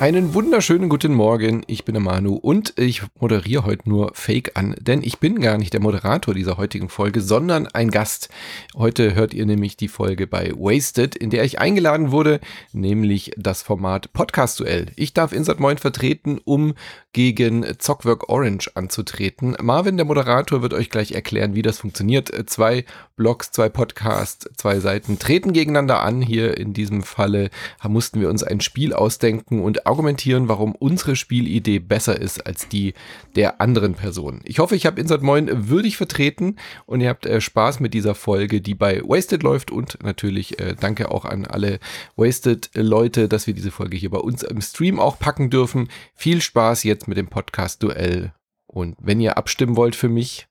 Einen wunderschönen guten Morgen, ich bin der Manu und ich moderiere heute nur Fake an, denn ich bin gar nicht der Moderator dieser heutigen Folge, sondern ein Gast. Heute hört ihr nämlich die Folge bei Wasted, in der ich eingeladen wurde, nämlich das Format Podcast Duell. Ich darf Insert Moin vertreten, um gegen Zockwork Orange anzutreten. Marvin, der Moderator, wird euch gleich erklären, wie das funktioniert. Zwei Blogs, zwei Podcasts, zwei Seiten treten gegeneinander an. Hier in diesem Falle mussten wir uns ein Spiel ausdenken und argumentieren, warum unsere Spielidee besser ist als die der anderen Person. Ich hoffe, ich habe Insert Moin würdig vertreten und ihr habt äh, Spaß mit dieser Folge, die bei Wasted läuft und natürlich äh, danke auch an alle Wasted-Leute, dass wir diese Folge hier bei uns im Stream auch packen dürfen. Viel Spaß jetzt mit dem Podcast-Duell und wenn ihr abstimmen wollt für mich,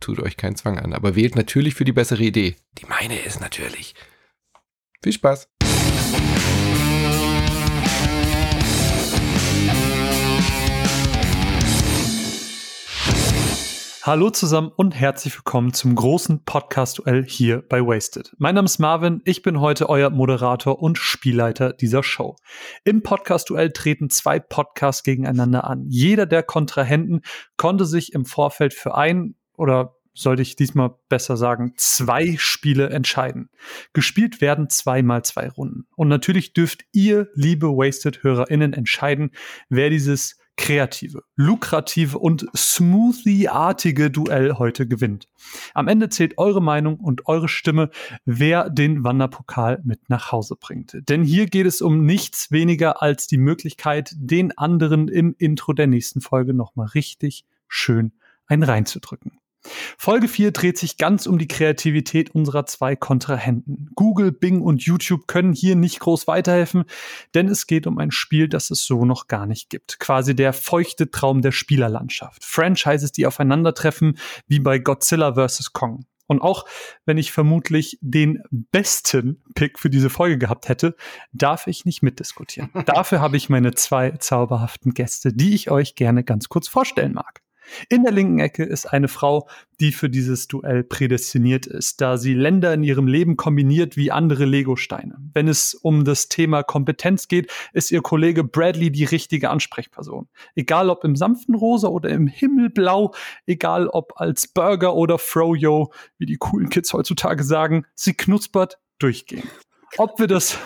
tut euch keinen Zwang an, aber wählt natürlich für die bessere Idee. Die meine ist natürlich. Viel Spaß! Hallo zusammen und herzlich willkommen zum großen Podcast-Duell hier bei Wasted. Mein Name ist Marvin, ich bin heute euer Moderator und Spielleiter dieser Show. Im Podcast-Duell treten zwei Podcasts gegeneinander an. Jeder der Kontrahenten konnte sich im Vorfeld für ein oder sollte ich diesmal besser sagen, zwei Spiele entscheiden. Gespielt werden zweimal zwei Runden. Und natürlich dürft ihr, liebe Wasted-HörerInnen, entscheiden, wer dieses kreative, lukrative und smoothie-artige Duell heute gewinnt. Am Ende zählt eure Meinung und eure Stimme, wer den Wanderpokal mit nach Hause bringt. Denn hier geht es um nichts weniger als die Möglichkeit, den anderen im Intro der nächsten Folge nochmal richtig schön ein reinzudrücken. Folge 4 dreht sich ganz um die Kreativität unserer zwei Kontrahenten. Google, Bing und YouTube können hier nicht groß weiterhelfen, denn es geht um ein Spiel, das es so noch gar nicht gibt. Quasi der feuchte Traum der Spielerlandschaft. Franchises, die aufeinandertreffen, wie bei Godzilla vs. Kong. Und auch wenn ich vermutlich den besten Pick für diese Folge gehabt hätte, darf ich nicht mitdiskutieren. Dafür habe ich meine zwei zauberhaften Gäste, die ich euch gerne ganz kurz vorstellen mag. In der linken Ecke ist eine Frau, die für dieses Duell prädestiniert ist, da sie Länder in ihrem Leben kombiniert wie andere Legosteine. Wenn es um das Thema Kompetenz geht, ist ihr Kollege Bradley die richtige Ansprechperson. Egal ob im sanften Rosa oder im Himmelblau, egal ob als Burger oder Froyo, wie die coolen Kids heutzutage sagen, sie knuspert durchgehend. Ob wir das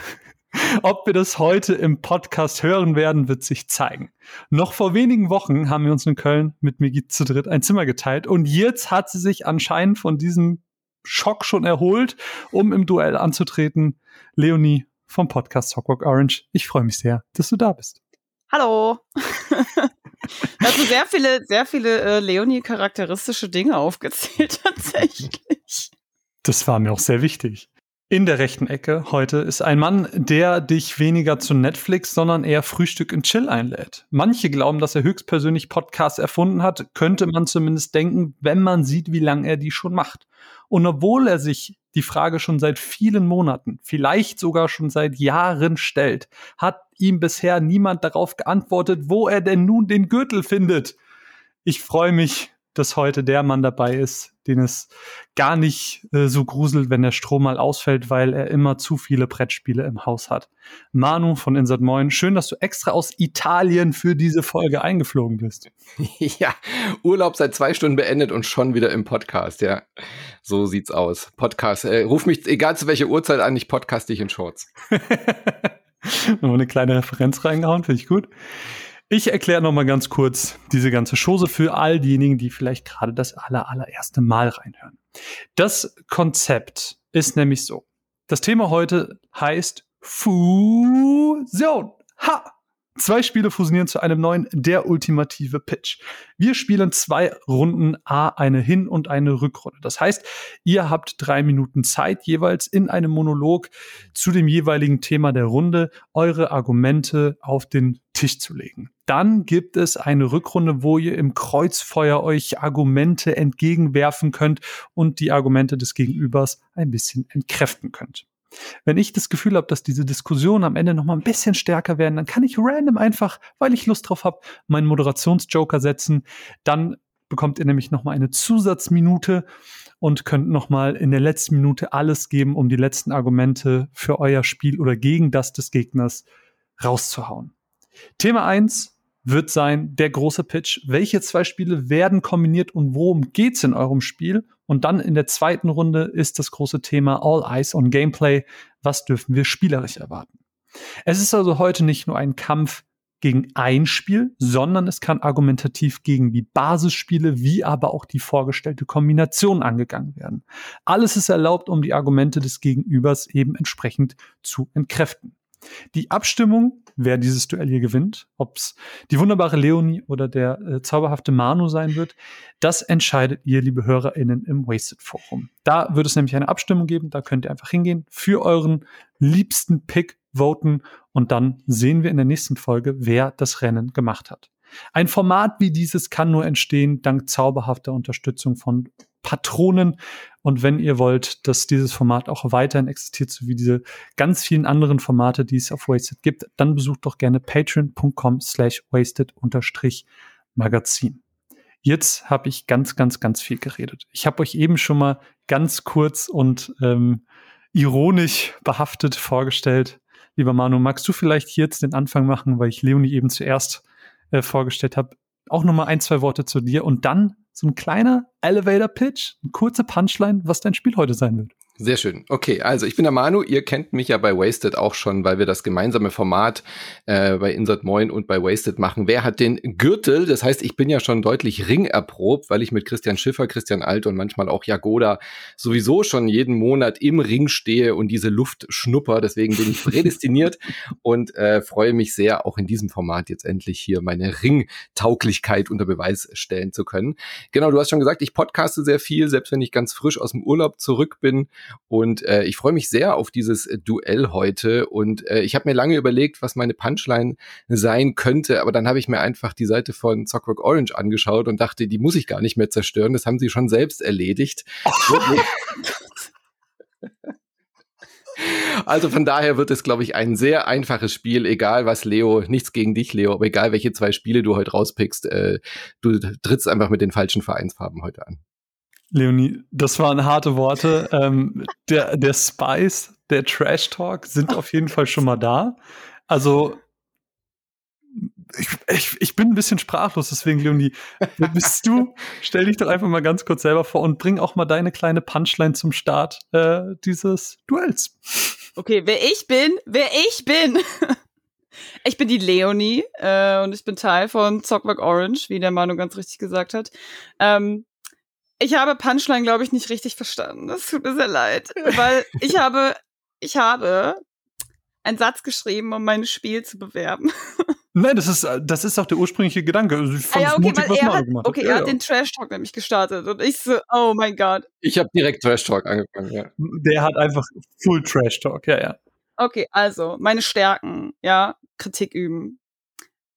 ob wir das heute im Podcast hören werden, wird sich zeigen. Noch vor wenigen Wochen haben wir uns in Köln mit Migi zu dritt ein Zimmer geteilt und jetzt hat sie sich anscheinend von diesem Schock schon erholt, um im Duell anzutreten. Leonie vom Podcast Sockwork Orange. Ich freue mich sehr, dass du da bist. Hallo. also sehr viele, sehr viele äh, Leonie-charakteristische Dinge aufgezählt tatsächlich. Das war mir auch sehr wichtig. In der rechten Ecke heute ist ein Mann, der dich weniger zu Netflix, sondern eher Frühstück in Chill einlädt. Manche glauben, dass er höchstpersönlich Podcasts erfunden hat, könnte man zumindest denken, wenn man sieht, wie lange er die schon macht. Und obwohl er sich die Frage schon seit vielen Monaten, vielleicht sogar schon seit Jahren stellt, hat ihm bisher niemand darauf geantwortet, wo er denn nun den Gürtel findet. Ich freue mich, dass heute der Mann dabei ist, den es gar nicht äh, so gruselt, wenn der Strom mal ausfällt, weil er immer zu viele Brettspiele im Haus hat. Manu von Insert Moin, schön, dass du extra aus Italien für diese Folge eingeflogen bist. Ja, Urlaub seit zwei Stunden beendet und schon wieder im Podcast, ja. So sieht's aus. Podcast, äh, ruf mich, egal zu welcher Uhrzeit an, ich podcast dich in Shorts. Noch eine kleine Referenz reingehauen, finde ich gut. Ich erkläre noch mal ganz kurz diese ganze Chose für all diejenigen, die vielleicht gerade das aller, allererste Mal reinhören. Das Konzept ist nämlich so. Das Thema heute heißt Fusion. Ha! Zwei Spiele fusionieren zu einem neuen, der ultimative Pitch. Wir spielen zwei Runden A, eine Hin- und eine Rückrunde. Das heißt, ihr habt drei Minuten Zeit, jeweils in einem Monolog zu dem jeweiligen Thema der Runde eure Argumente auf den Tisch zu legen. Dann gibt es eine Rückrunde, wo ihr im Kreuzfeuer euch Argumente entgegenwerfen könnt und die Argumente des Gegenübers ein bisschen entkräften könnt. Wenn ich das Gefühl habe, dass diese Diskussionen am Ende noch mal ein bisschen stärker werden, dann kann ich random einfach, weil ich Lust drauf habe, meinen Moderationsjoker setzen. Dann bekommt ihr nämlich noch mal eine Zusatzminute und könnt noch mal in der letzten Minute alles geben, um die letzten Argumente für euer Spiel oder gegen das des Gegners rauszuhauen. Thema 1 wird sein der große Pitch. Welche zwei Spiele werden kombiniert und worum geht's in eurem Spiel? Und dann in der zweiten Runde ist das große Thema All Eyes on Gameplay. Was dürfen wir spielerisch erwarten? Es ist also heute nicht nur ein Kampf gegen ein Spiel, sondern es kann argumentativ gegen die Basisspiele wie aber auch die vorgestellte Kombination angegangen werden. Alles ist erlaubt, um die Argumente des Gegenübers eben entsprechend zu entkräften. Die Abstimmung, wer dieses Duell hier gewinnt, ob es die wunderbare Leonie oder der äh, zauberhafte Manu sein wird, das entscheidet ihr, liebe HörerInnen, im Wasted Forum. Da wird es nämlich eine Abstimmung geben, da könnt ihr einfach hingehen, für euren liebsten Pick voten und dann sehen wir in der nächsten Folge, wer das Rennen gemacht hat. Ein Format wie dieses kann nur entstehen dank zauberhafter Unterstützung von Patronen. Und wenn ihr wollt, dass dieses Format auch weiterhin existiert, so wie diese ganz vielen anderen Formate, die es auf Wasted gibt, dann besucht doch gerne patreon.com slash wasted Magazin. Jetzt habe ich ganz, ganz, ganz viel geredet. Ich habe euch eben schon mal ganz kurz und ähm, ironisch behaftet vorgestellt, Lieber Manu, magst du vielleicht jetzt den Anfang machen, weil ich Leonie eben zuerst äh, vorgestellt habe? Auch noch mal ein, zwei Worte zu dir und dann so ein kleiner Elevator-Pitch, eine kurze Punchline, was dein Spiel heute sein wird. Sehr schön. Okay, also ich bin der Manu. Ihr kennt mich ja bei Wasted auch schon, weil wir das gemeinsame Format äh, bei Insert Moin und bei Wasted machen. Wer hat den Gürtel? Das heißt, ich bin ja schon deutlich ringerprobt, weil ich mit Christian Schiffer, Christian Alt und manchmal auch Jagoda sowieso schon jeden Monat im Ring stehe und diese Luft schnupper. Deswegen bin ich prädestiniert und äh, freue mich sehr, auch in diesem Format jetzt endlich hier meine Ringtauglichkeit unter Beweis stellen zu können. Genau, du hast schon gesagt, ich podcaste sehr viel, selbst wenn ich ganz frisch aus dem Urlaub zurück bin. Und äh, ich freue mich sehr auf dieses äh, Duell heute. Und äh, ich habe mir lange überlegt, was meine Punchline sein könnte, aber dann habe ich mir einfach die Seite von Zockwork Orange angeschaut und dachte, die muss ich gar nicht mehr zerstören. Das haben sie schon selbst erledigt. Also von daher wird es, glaube ich, ein sehr einfaches Spiel, egal was Leo, nichts gegen dich, Leo, aber egal welche zwei Spiele du heute rauspickst, äh, du trittst einfach mit den falschen Vereinsfarben heute an. Leonie, das waren harte Worte. ähm, der, der Spice, der Trash Talk sind auf jeden Fall schon mal da. Also ich, ich, ich bin ein bisschen sprachlos, deswegen, Leonie, wer bist du? Stell dich doch einfach mal ganz kurz selber vor und bring auch mal deine kleine Punchline zum Start äh, dieses Duells. Okay, wer ich bin, wer ich bin. Ich bin die Leonie äh, und ich bin Teil von Zockwerk Orange, wie der Manu ganz richtig gesagt hat. Ähm, ich habe Punchline, glaube ich, nicht richtig verstanden. Das tut mir sehr leid. Weil ich habe, ich habe einen Satz geschrieben, um mein Spiel zu bewerben. Nein, das ist, das ist auch der ursprüngliche Gedanke. Also ich fand ah, ja, okay, mutig, was er hat, gemacht okay, ja, er hat den Trash Talk nämlich gestartet und ich so, oh mein Gott. Ich habe direkt Trash Talk angefangen, ja. Der hat einfach Full Trash Talk, ja, ja. Okay, also meine Stärken, ja, Kritik üben.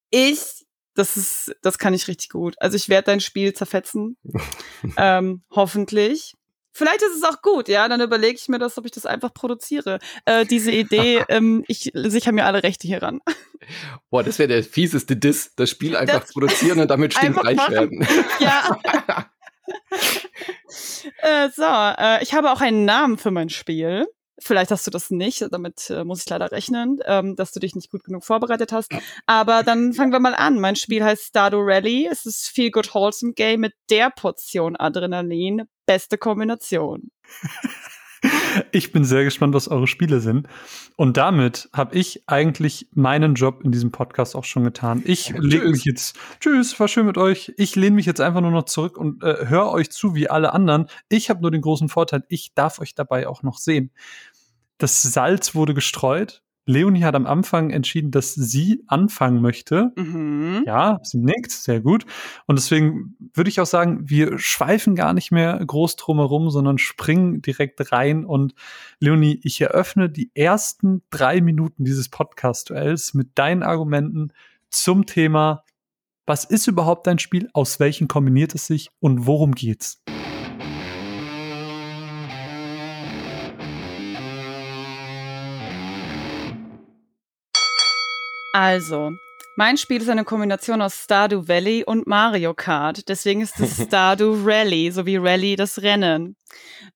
Ich das ist, das kann ich richtig gut. Also ich werde dein Spiel zerfetzen. ähm, hoffentlich. Vielleicht ist es auch gut, ja. Dann überlege ich mir das, ob ich das einfach produziere. Äh, diese Idee, ähm, ich sichere mir alle Rechte hier ran. Boah, das wäre der fieseste Diss. Das Spiel einfach das produzieren und damit stimmreich werden. Ja. äh, so, äh, ich habe auch einen Namen für mein Spiel. Vielleicht hast du das nicht, damit äh, muss ich leider rechnen, ähm, dass du dich nicht gut genug vorbereitet hast. Aber dann fangen wir mal an. Mein Spiel heißt Stardew Rally. Es ist viel Good Wholesome Game mit der Portion Adrenalin. Beste Kombination. Ich bin sehr gespannt, was eure Spiele sind. Und damit habe ich eigentlich meinen Job in diesem Podcast auch schon getan. Ich ja, lege mich jetzt, tschüss, war schön mit euch. Ich lehne mich jetzt einfach nur noch zurück und äh, höre euch zu wie alle anderen. Ich habe nur den großen Vorteil, ich darf euch dabei auch noch sehen. Das Salz wurde gestreut. Leonie hat am Anfang entschieden, dass sie anfangen möchte. Mhm. Ja, sie nickt, sehr gut. Und deswegen würde ich auch sagen, wir schweifen gar nicht mehr groß drumherum, sondern springen direkt rein. Und Leonie, ich eröffne die ersten drei Minuten dieses Podcast-Duells mit deinen Argumenten zum Thema, was ist überhaupt dein Spiel, aus welchen kombiniert es sich und worum geht's? Also, mein Spiel ist eine Kombination aus Stardew Valley und Mario Kart. Deswegen ist es Stardew Rally, so wie Rally das Rennen.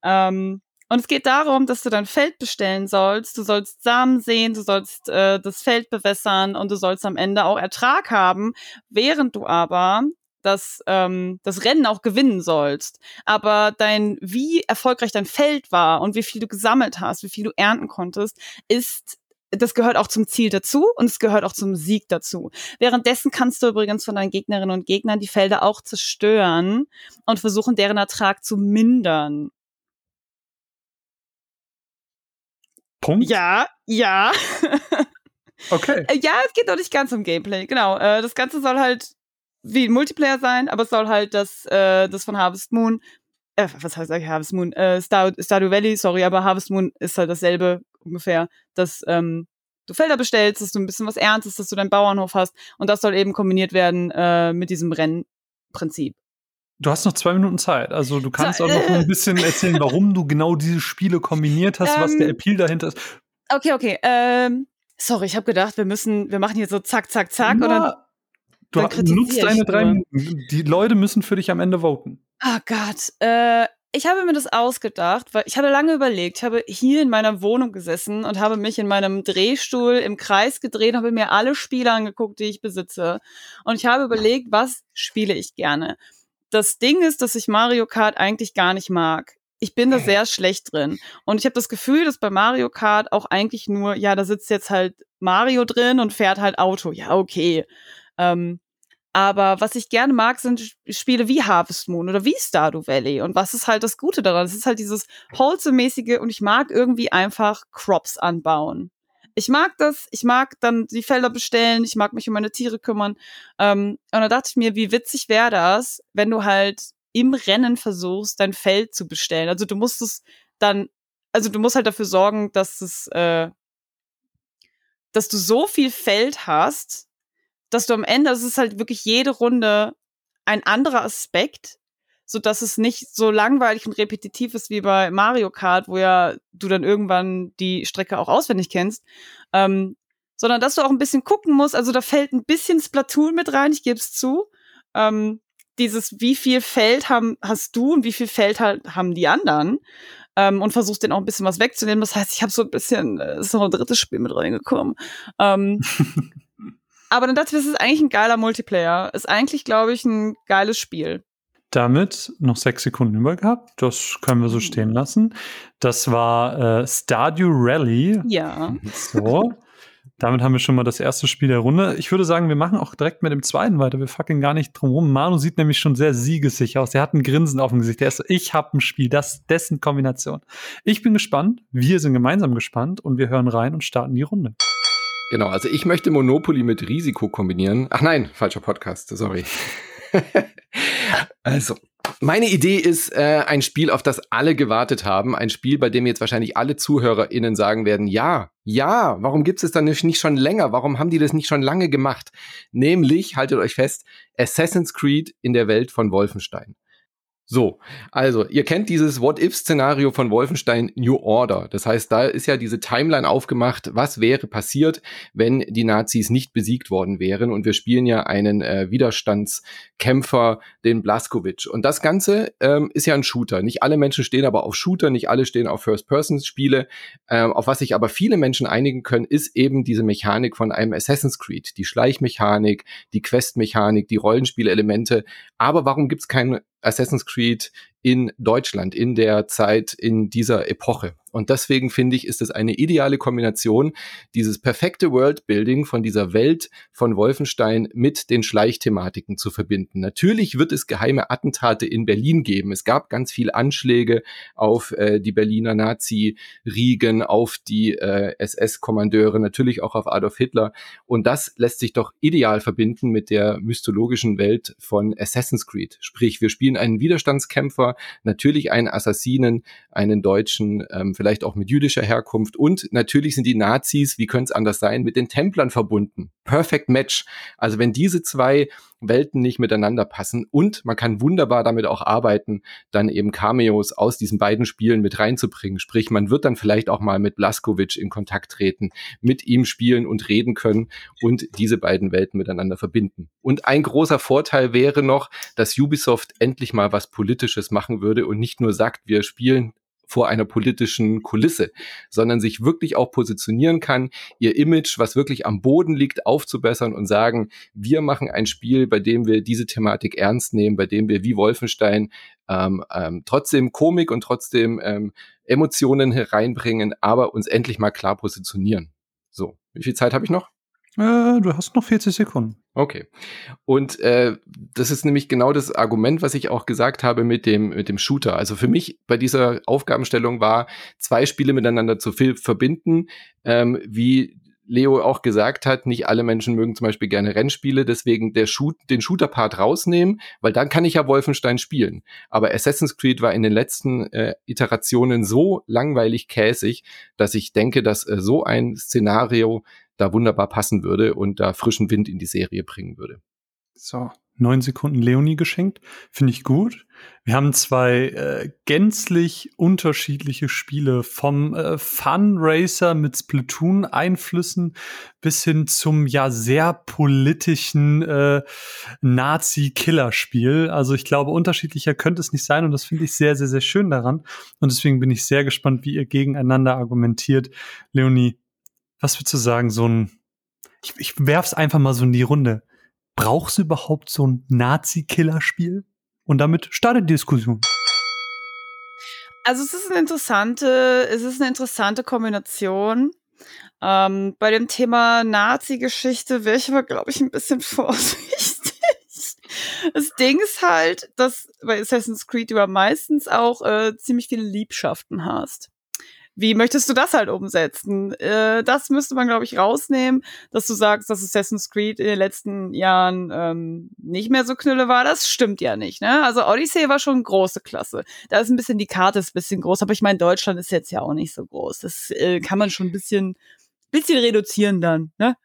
Ähm, und es geht darum, dass du dein Feld bestellen sollst. Du sollst Samen sehen, du sollst äh, das Feld bewässern und du sollst am Ende auch Ertrag haben, während du aber das, ähm, das Rennen auch gewinnen sollst. Aber dein, wie erfolgreich dein Feld war und wie viel du gesammelt hast, wie viel du ernten konntest, ist das gehört auch zum Ziel dazu und es gehört auch zum Sieg dazu. Währenddessen kannst du übrigens von deinen Gegnerinnen und Gegnern die Felder auch zerstören und versuchen, deren Ertrag zu mindern. Punkt? Ja, ja. Okay. Äh, ja, es geht noch nicht ganz um Gameplay. Genau. Äh, das Ganze soll halt wie ein Multiplayer sein, aber es soll halt das, äh, das von Harvest Moon, äh, was heißt eigentlich Harvest Moon? Äh, Star Stardew Valley, sorry, aber Harvest Moon ist halt dasselbe ungefähr, dass ähm, du Felder bestellst, dass du ein bisschen was erntest, dass du deinen Bauernhof hast und das soll eben kombiniert werden äh, mit diesem Rennprinzip. Du hast noch zwei Minuten Zeit. Also du kannst so, auch noch ein bisschen erzählen, warum du genau diese Spiele kombiniert hast, ähm, was der ähm, Appeal dahinter ist. Okay, okay. Ähm, sorry, ich habe gedacht, wir müssen, wir machen hier so zack, zack, zack. Na, oder du nutzt deine drei Minuten. Die Leute müssen für dich am Ende voten. Oh Gott. Äh, ich habe mir das ausgedacht, weil ich habe lange überlegt. Ich habe hier in meiner Wohnung gesessen und habe mich in meinem Drehstuhl im Kreis gedreht, habe mir alle Spiele angeguckt, die ich besitze. Und ich habe überlegt, was spiele ich gerne das Ding ist, dass ich Mario Kart eigentlich gar nicht mag. Ich bin da äh. sehr schlecht drin. Und ich habe das Gefühl, dass bei Mario Kart auch eigentlich nur, ja, da sitzt jetzt halt Mario drin und fährt halt Auto. Ja, okay. Ähm, aber was ich gerne mag, sind Spiele wie Harvest Moon oder wie Stardew Valley. Und was ist halt das Gute daran? Es ist halt dieses Wholesome-mäßige und ich mag irgendwie einfach Crops anbauen ich mag das, ich mag dann die Felder bestellen, ich mag mich um meine Tiere kümmern. Ähm, und da dachte ich mir, wie witzig wäre das, wenn du halt im Rennen versuchst, dein Feld zu bestellen. Also du musst es dann, also du musst halt dafür sorgen, dass es, äh, dass du so viel Feld hast, dass du am Ende, das ist halt wirklich jede Runde ein anderer Aspekt, so dass es nicht so langweilig und repetitiv ist wie bei Mario Kart, wo ja du dann irgendwann die Strecke auch auswendig kennst, ähm, sondern dass du auch ein bisschen gucken musst. Also da fällt ein bisschen Splatoon mit rein, ich gebe es zu. Ähm, dieses, wie viel Feld haben, hast du und wie viel Feld halt haben die anderen? Ähm, und versuchst den auch ein bisschen was wegzunehmen. Das heißt, ich habe so ein bisschen, äh, ist noch ein drittes Spiel mit reingekommen. Ähm, aber dann dachte ich, das ist eigentlich ein geiler Multiplayer. Ist eigentlich, glaube ich, ein geiles Spiel damit noch sechs Sekunden über gehabt. Das können wir so stehen lassen. Das war äh, Stardew Rally. Ja. So. Damit haben wir schon mal das erste Spiel der Runde. Ich würde sagen, wir machen auch direkt mit dem zweiten weiter. Wir fucking gar nicht drum rum. Manu sieht nämlich schon sehr siegessicher aus. Der hat ein Grinsen auf dem Gesicht. Der ist so, ich habe ein Spiel, das dessen Kombination. Ich bin gespannt. Wir sind gemeinsam gespannt und wir hören rein und starten die Runde. Genau, also ich möchte Monopoly mit Risiko kombinieren. Ach nein, falscher Podcast, sorry. also, meine Idee ist äh, ein Spiel, auf das alle gewartet haben. Ein Spiel, bei dem jetzt wahrscheinlich alle ZuhörerInnen sagen werden, ja, ja, warum gibt es das dann nicht schon länger? Warum haben die das nicht schon lange gemacht? Nämlich, haltet euch fest, Assassin's Creed in der Welt von Wolfenstein. So, also ihr kennt dieses What-If-Szenario von Wolfenstein New Order. Das heißt, da ist ja diese Timeline aufgemacht, was wäre passiert, wenn die Nazis nicht besiegt worden wären. Und wir spielen ja einen äh, Widerstandskämpfer, den Blaskowitsch. Und das Ganze ähm, ist ja ein Shooter. Nicht alle Menschen stehen aber auf Shooter, nicht alle stehen auf First-Person-Spiele. Ähm, auf was sich aber viele Menschen einigen können, ist eben diese Mechanik von einem Assassin's Creed. Die Schleichmechanik, die Questmechanik, die Rollenspielelemente. Aber warum gibt's kein Assassin's Creed in Deutschland in der Zeit, in dieser Epoche. Und deswegen finde ich, ist es eine ideale Kombination, dieses perfekte Worldbuilding von dieser Welt von Wolfenstein mit den Schleichthematiken zu verbinden. Natürlich wird es geheime Attentate in Berlin geben. Es gab ganz viele Anschläge auf äh, die Berliner Nazi-Riegen, auf die äh, SS-Kommandeure, natürlich auch auf Adolf Hitler. Und das lässt sich doch ideal verbinden mit der mythologischen Welt von Assassin's Creed. Sprich, wir spielen einen Widerstandskämpfer, natürlich einen Assassinen, einen Deutschen, ähm, vielleicht auch mit jüdischer Herkunft. Und natürlich sind die Nazis, wie könnte es anders sein, mit den Templern verbunden. Perfect Match. Also wenn diese zwei Welten nicht miteinander passen und man kann wunderbar damit auch arbeiten, dann eben Cameos aus diesen beiden Spielen mit reinzubringen. Sprich, man wird dann vielleicht auch mal mit Blaskovic in Kontakt treten, mit ihm spielen und reden können und diese beiden Welten miteinander verbinden. Und ein großer Vorteil wäre noch, dass Ubisoft endlich mal was Politisches machen würde und nicht nur sagt, wir spielen vor einer politischen Kulisse, sondern sich wirklich auch positionieren kann, ihr Image, was wirklich am Boden liegt, aufzubessern und sagen, wir machen ein Spiel, bei dem wir diese Thematik ernst nehmen, bei dem wir wie Wolfenstein ähm, ähm, trotzdem Komik und trotzdem ähm, Emotionen hereinbringen, aber uns endlich mal klar positionieren. So, wie viel Zeit habe ich noch? Äh, du hast noch 40 Sekunden. Okay. Und äh, das ist nämlich genau das Argument, was ich auch gesagt habe mit dem, mit dem Shooter. Also für mich bei dieser Aufgabenstellung war, zwei Spiele miteinander zu verbinden, ähm, wie Leo auch gesagt hat, nicht alle Menschen mögen zum Beispiel gerne Rennspiele, deswegen der Shoot, den Shooter-Part rausnehmen, weil dann kann ich ja Wolfenstein spielen. Aber Assassin's Creed war in den letzten äh, Iterationen so langweilig käsig, dass ich denke, dass äh, so ein Szenario da wunderbar passen würde und da frischen Wind in die Serie bringen würde. So, neun Sekunden Leonie geschenkt. Finde ich gut. Wir haben zwei äh, gänzlich unterschiedliche Spiele vom äh, Fun Racer mit Splatoon-Einflüssen bis hin zum ja sehr politischen äh, Nazi-Killer-Spiel. Also ich glaube, unterschiedlicher könnte es nicht sein und das finde ich sehr, sehr, sehr schön daran. Und deswegen bin ich sehr gespannt, wie ihr gegeneinander argumentiert. Leonie, was würdest du sagen, so ein, ich, ich werf's einfach mal so in die Runde. Brauchst du überhaupt so ein Nazi-Killer-Spiel? Und damit startet die Diskussion. Also es ist eine interessante, es ist eine interessante Kombination. Ähm, bei dem Thema Nazi-Geschichte wäre ich aber, glaube ich, ein bisschen vorsichtig. Das Ding ist halt, dass bei Assassin's Creed du meistens auch äh, ziemlich viele Liebschaften hast. Wie möchtest du das halt umsetzen? Äh, das müsste man, glaube ich, rausnehmen, dass du sagst, dass Assassin's Creed in den letzten Jahren ähm, nicht mehr so knülle war. Das stimmt ja nicht. Ne? Also Odyssey war schon große Klasse. Da ist ein bisschen die Karte ist ein bisschen groß, aber ich meine, Deutschland ist jetzt ja auch nicht so groß. Das äh, kann man schon ein bisschen, bisschen reduzieren dann. Ne?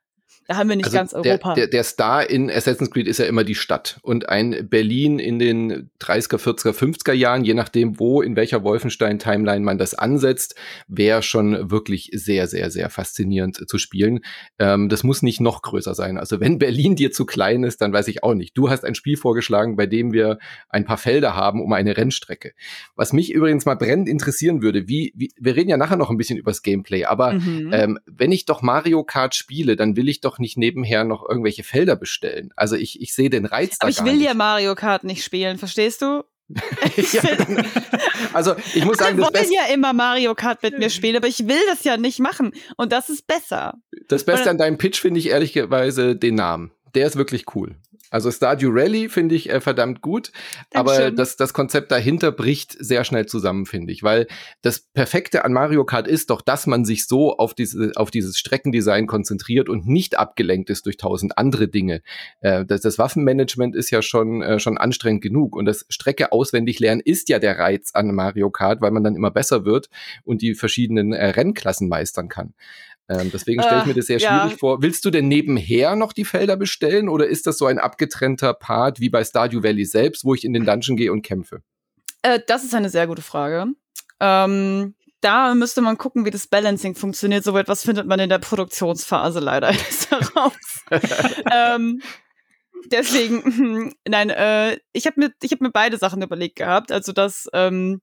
Da haben wir nicht also ganz Europa. Der, der, der Star in Assassin's Creed ist ja immer die Stadt. Und ein Berlin in den 30er, 40er, 50er Jahren, je nachdem, wo, in welcher Wolfenstein-Timeline man das ansetzt, wäre schon wirklich sehr, sehr, sehr faszinierend zu spielen. Ähm, das muss nicht noch größer sein. Also wenn Berlin dir zu klein ist, dann weiß ich auch nicht. Du hast ein Spiel vorgeschlagen, bei dem wir ein paar Felder haben um eine Rennstrecke. Was mich übrigens mal brennend interessieren würde, wie, wie wir reden ja nachher noch ein bisschen übers Gameplay, aber mhm. ähm, wenn ich doch Mario Kart spiele, dann will ich doch doch nicht nebenher noch irgendwelche Felder bestellen. Also ich, ich sehe den Reiz da Aber ich will nicht. ja Mario Kart nicht spielen, verstehst du? ja, also ich muss sagen, das wollen ja immer Mario Kart mit mir spielen, aber ich will das ja nicht machen und das ist besser. Das Beste an deinem Pitch finde ich ehrlicherweise den Namen. Der ist wirklich cool. Also Stardew Rally finde ich äh, verdammt gut, Dankeschön. aber das, das Konzept dahinter bricht sehr schnell zusammen, finde ich, weil das Perfekte an Mario Kart ist doch, dass man sich so auf, diese, auf dieses Streckendesign konzentriert und nicht abgelenkt ist durch tausend andere Dinge. Äh, das, das Waffenmanagement ist ja schon, äh, schon anstrengend genug und das Strecke auswendig lernen ist ja der Reiz an Mario Kart, weil man dann immer besser wird und die verschiedenen äh, Rennklassen meistern kann. Ähm, deswegen stelle ich mir das sehr schwierig ja. vor. Willst du denn nebenher noch die Felder bestellen oder ist das so ein abgetrennter Part wie bei Stardew Valley selbst, wo ich in den Dungeon gehe und kämpfe? Äh, das ist eine sehr gute Frage. Ähm, da müsste man gucken, wie das Balancing funktioniert. So etwas findet man in der Produktionsphase leider erst heraus. ähm, deswegen, nein, äh, ich habe mir, ich hab mir beide Sachen überlegt gehabt. Also, dass ähm,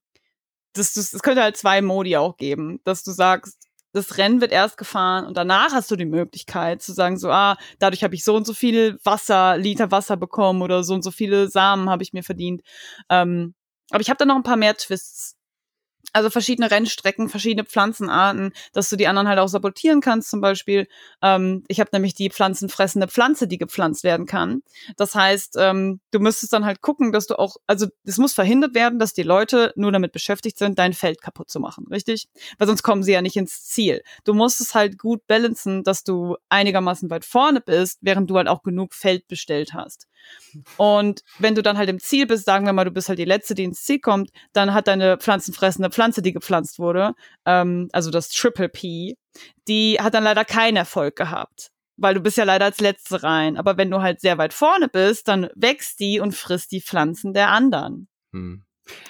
das, das, das könnte halt zwei Modi auch geben, dass du sagst, das Rennen wird erst gefahren und danach hast du die Möglichkeit zu sagen, so, ah, dadurch habe ich so und so viel Wasser, Liter Wasser bekommen oder so und so viele Samen habe ich mir verdient. Ähm, aber ich habe da noch ein paar mehr Twists also verschiedene Rennstrecken, verschiedene Pflanzenarten, dass du die anderen halt auch sabotieren kannst zum Beispiel. Ähm, ich habe nämlich die pflanzenfressende Pflanze, die gepflanzt werden kann. Das heißt, ähm, du müsstest dann halt gucken, dass du auch, also es muss verhindert werden, dass die Leute nur damit beschäftigt sind, dein Feld kaputt zu machen, richtig? Weil sonst kommen sie ja nicht ins Ziel. Du musst es halt gut balancen, dass du einigermaßen weit vorne bist, während du halt auch genug Feld bestellt hast. Und wenn du dann halt im Ziel bist, sagen wir mal, du bist halt die Letzte, die ins Ziel kommt, dann hat deine pflanzenfressende Pflanze, die gepflanzt wurde, ähm, also das Triple P, die hat dann leider keinen Erfolg gehabt. Weil du bist ja leider als Letzte rein. Aber wenn du halt sehr weit vorne bist, dann wächst die und frisst die Pflanzen der anderen. Hm.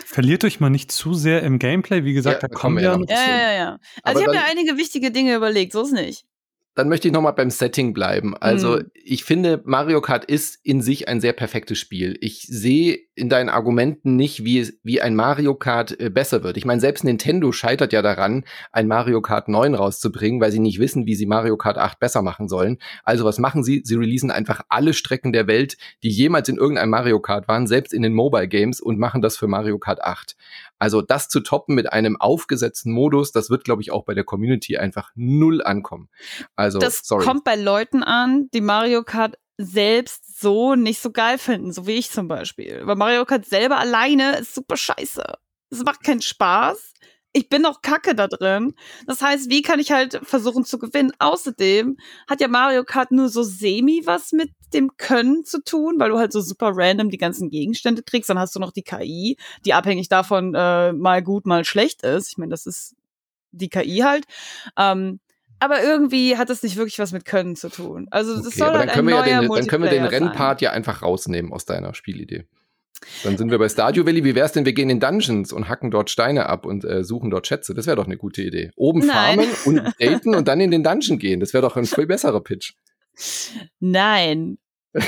Verliert euch mal nicht zu sehr im Gameplay. Wie gesagt, ja, da kommen wir ja noch Ja, ja, ja. Also Aber ich habe mir einige wichtige Dinge überlegt, so ist nicht dann möchte ich noch mal beim Setting bleiben. Also, mhm. ich finde, Mario Kart ist in sich ein sehr perfektes Spiel. Ich sehe in deinen Argumenten nicht, wie, wie ein Mario Kart äh, besser wird. Ich meine, selbst Nintendo scheitert ja daran, ein Mario Kart 9 rauszubringen, weil sie nicht wissen, wie sie Mario Kart 8 besser machen sollen. Also was machen sie? Sie releasen einfach alle Strecken der Welt, die jemals in irgendeinem Mario Kart waren, selbst in den Mobile Games und machen das für Mario Kart 8. Also das zu toppen mit einem aufgesetzten Modus, das wird, glaube ich, auch bei der Community einfach null ankommen. Also, das sorry. kommt bei Leuten an, die Mario Kart selbst so nicht so geil finden, so wie ich zum Beispiel. Weil Mario Kart selber alleine ist super scheiße. Es macht keinen Spaß. Ich bin auch kacke da drin. Das heißt, wie kann ich halt versuchen zu gewinnen? Außerdem hat ja Mario Kart nur so semi was mit dem Können zu tun, weil du halt so super random die ganzen Gegenstände kriegst. Dann hast du noch die KI, die abhängig davon äh, mal gut, mal schlecht ist. Ich meine, das ist die KI halt. Ähm, aber irgendwie hat das nicht wirklich was mit Können zu tun. Also das Okay, soll aber halt dann können, ein wir ja neuer den, dann können wir den Rennpart ja einfach rausnehmen aus deiner Spielidee. Dann sind wir bei Stardew Valley. Wie wär's denn, wir gehen in Dungeons und hacken dort Steine ab und äh, suchen dort Schätze? Das wäre doch eine gute Idee. Oben farmen und daten und dann in den Dungeon gehen. Das wäre doch ein viel besserer Pitch. Nein.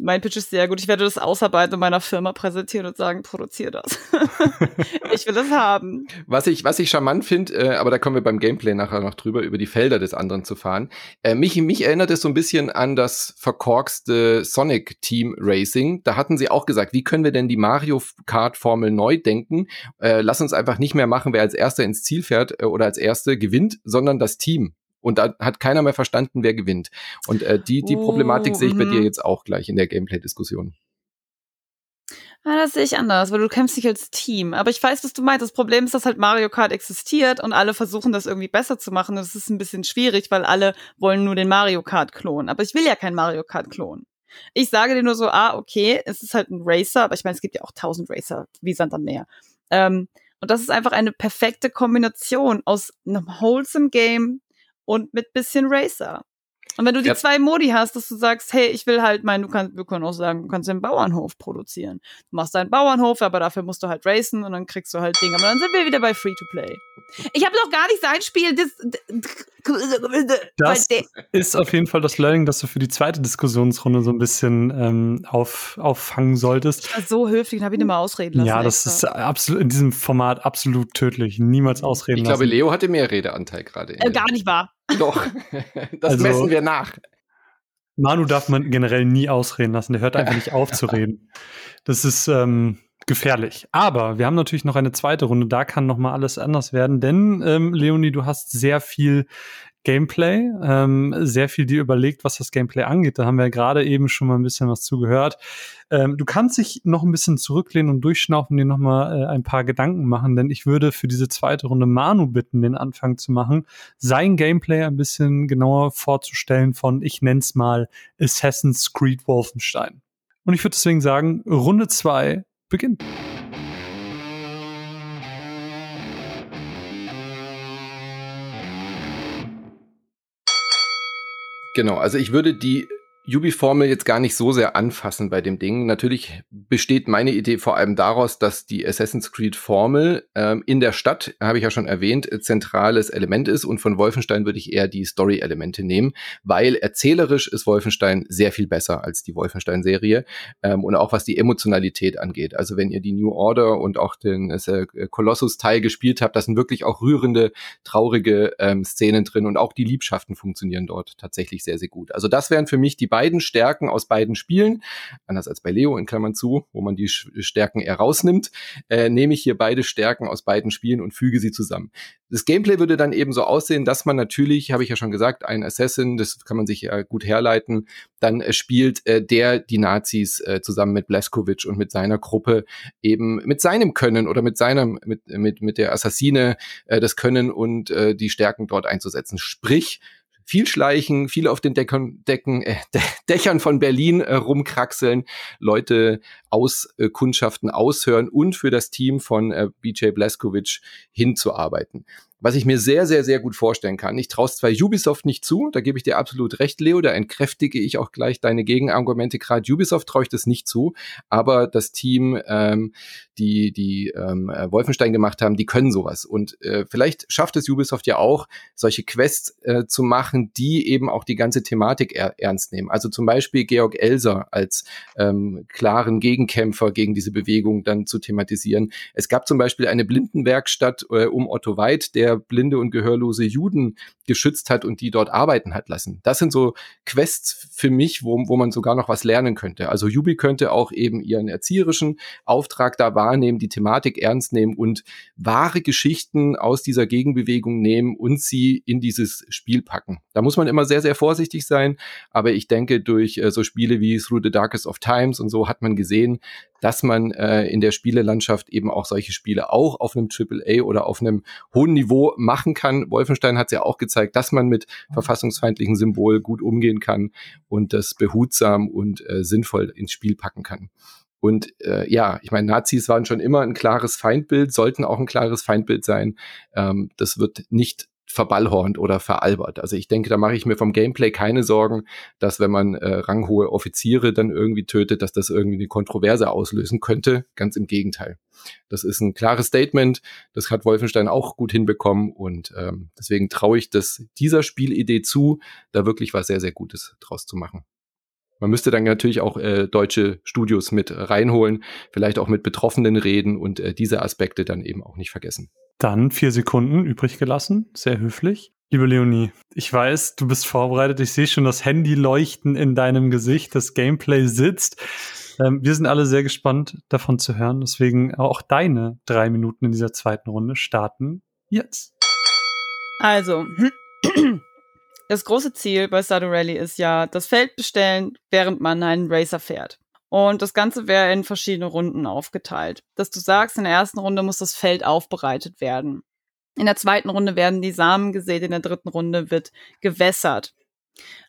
Mein Pitch ist sehr gut. Ich werde das ausarbeiten und meiner Firma präsentieren und sagen, produziere das. ich will das haben. Was ich, was ich charmant finde, äh, aber da kommen wir beim Gameplay nachher noch drüber, über die Felder des anderen zu fahren. Äh, mich, mich erinnert es so ein bisschen an das verkorkste Sonic Team Racing. Da hatten sie auch gesagt, wie können wir denn die Mario Kart Formel neu denken? Äh, lass uns einfach nicht mehr machen, wer als erster ins Ziel fährt äh, oder als erste gewinnt, sondern das Team. Und da hat keiner mehr verstanden, wer gewinnt. Und äh, die, die Oh, Problematik sehe ich bei mhm. dir jetzt auch gleich in der Gameplay-Diskussion. Ah, das sehe ich anders, weil du kämpfst nicht als Team. Aber ich weiß, was du meinst. Das Problem ist, dass halt Mario Kart existiert und alle versuchen, das irgendwie besser zu machen. Und das ist ein bisschen schwierig, weil alle wollen nur den Mario Kart klonen. Aber ich will ja kein Mario Kart klonen. Ich sage dir nur so, ah, okay, es ist halt ein Racer, aber ich meine, es gibt ja auch tausend Racer, wie Sand am Meer. Ähm, und das ist einfach eine perfekte Kombination aus einem wholesome Game und mit bisschen Racer. Und wenn du die Ja. zwei Modi hast, dass du sagst, hey, ich will halt mein, du kannst, wir können auch sagen, du kannst den Bauernhof produzieren. Du machst deinen Bauernhof, aber dafür musst du halt racen und dann kriegst du halt Dinge. Aber dann sind wir wieder bei Free-to-Play. Ich habe noch gar nicht sein Spiel. Das, Das ist auf jeden Fall das Learning, das du für die zweite Diskussionsrunde so ein bisschen ähm, auf, auffangen solltest. ich war so höflich habe ihn immer ausreden lassen. Ja, das extra. ist absolut in diesem Format absolut tödlich. Niemals ausreden Ich glaube, lassen. Leo hatte mehr Redeanteil gerade. äh, gar nicht wahr. Doch. das Also- messen wir nach. Manu darf man generell nie ausreden lassen. Der hört einfach nicht auf zu reden. Das ist ähm, gefährlich. Aber wir haben natürlich noch eine zweite Runde. Da kann noch mal alles anders werden. Denn, ähm, Leonie, du hast sehr viel Gameplay, ähm, sehr viel dir überlegt, was das Gameplay angeht. Da haben wir ja gerade eben schon mal ein bisschen was zugehört. Ähm, du kannst dich noch ein bisschen zurücklehnen und durchschnaufen, dir noch mal äh, ein paar Gedanken machen, denn ich würde für diese zweite Runde Manu bitten, den Anfang zu machen, sein Gameplay ein bisschen genauer vorzustellen von, ich nenn's mal, Assassin's Creed Wolfenstein. Und ich würde deswegen sagen, Runde zwei beginnt. Genau, also ich würde die Yubi-Formel jetzt gar nicht so sehr anfassen bei dem Ding. Natürlich besteht meine Idee vor allem daraus, dass die Assassin's Creed-Formel ähm, in der Stadt, habe ich ja schon erwähnt, äh, zentrales Element ist und von Wolfenstein würde ich eher die Story-Elemente nehmen, weil erzählerisch ist Wolfenstein sehr viel besser als die Wolfenstein-Serie ähm, und auch was die Emotionalität angeht. Also wenn ihr die New Order und auch den äh, Colossus-Teil gespielt habt, das sind wirklich auch rührende, traurige ähm, Szenen drin und auch die Liebschaften funktionieren dort tatsächlich sehr, sehr gut. Also das wären für mich die beiden Stärken aus beiden Spielen, anders als bei Leo in Klammern zu, wo man die Stärken eher rausnimmt, äh, nehme ich hier beide Stärken aus beiden Spielen und füge sie zusammen. Das Gameplay würde dann eben so aussehen, dass man natürlich, habe ich ja schon gesagt, ein Assassin, das kann man sich ja gut herleiten, dann äh, spielt äh, der die Nazis äh, zusammen mit Blaskovic und mit seiner Gruppe eben mit seinem Können oder mit seinem, mit, mit, mit der Assassine äh, das Können und äh, die Stärken dort einzusetzen. Sprich, viel schleichen, viel auf den Deckern, Decken, äh, Dächern von Berlin äh, rumkraxeln, Leute aus äh, Kundschaften aushören und für das Team von äh, BJ Blaskovic hinzuarbeiten. Was ich mir sehr, sehr, sehr gut vorstellen kann. Ich traue es zwar Ubisoft nicht zu, da gebe ich dir absolut recht, Leo, da entkräftige ich auch gleich deine Gegenargumente. Gerade Ubisoft traue ich das nicht zu, aber das Team, ähm, die, die ähm, äh, Wolfenstein gemacht haben, die können sowas. Und äh, vielleicht schafft es Ubisoft ja auch, solche Quests äh, zu machen, die eben auch die ganze Thematik er ernst nehmen. Also zum Beispiel Georg Elser als ähm, klaren Gegenkämpfer gegen diese Bewegung dann zu thematisieren. Es gab zum Beispiel eine Blindenwerkstatt äh, um Otto Weid, der blinde und gehörlose Juden geschützt hat und die dort arbeiten hat lassen. Das sind so Quests für mich, wo, wo man sogar noch was lernen könnte. Also Jubi könnte auch eben ihren erzieherischen Auftrag da wahrnehmen, die Thematik ernst nehmen und wahre Geschichten aus dieser Gegenbewegung nehmen und sie in dieses Spiel packen. Da muss man immer sehr, sehr vorsichtig sein, aber ich denke, durch äh, so Spiele wie Through the Darkest of Times und so hat man gesehen, dass man äh, in der Spielelandschaft eben auch solche Spiele auch auf einem AAA oder auf einem hohen Niveau machen kann. Wolfenstein hat es ja auch gezeigt, dass man mit verfassungsfeindlichen Symbolen gut umgehen kann und das behutsam und äh, sinnvoll ins Spiel packen kann. Und äh, ja, ich meine, Nazis waren schon immer ein klares Feindbild, sollten auch ein klares Feindbild sein. Ähm, das wird nicht verballhornt oder veralbert. Also ich denke, da mache ich mir vom Gameplay keine Sorgen, dass wenn man äh, ranghohe Offiziere dann irgendwie tötet, dass das irgendwie eine Kontroverse auslösen könnte. Ganz im Gegenteil. Das ist ein klares Statement. Das hat Wolfenstein auch gut hinbekommen und ähm, deswegen traue ich das dieser Spielidee zu, da wirklich was sehr, sehr Gutes draus zu machen. Man müsste dann natürlich auch äh, deutsche Studios mit reinholen, vielleicht auch mit Betroffenen reden und äh, diese Aspekte dann eben auch nicht vergessen. Dann vier Sekunden übrig gelassen, sehr höflich. Liebe Leonie, ich weiß, du bist vorbereitet. Ich sehe schon das Handy leuchten in deinem Gesicht. Das Gameplay sitzt. Ähm, wir sind alle sehr gespannt, davon zu hören. Deswegen auch deine drei Minuten in dieser zweiten Runde starten jetzt. Also, das große Ziel bei Stardew Rally ist ja, das Feld bestellen, während man einen Racer fährt. Und das Ganze wäre in verschiedene Runden aufgeteilt. Dass du sagst, in der ersten Runde muss das Feld aufbereitet werden. In der zweiten Runde werden die Samen gesät, in der dritten Runde wird gewässert.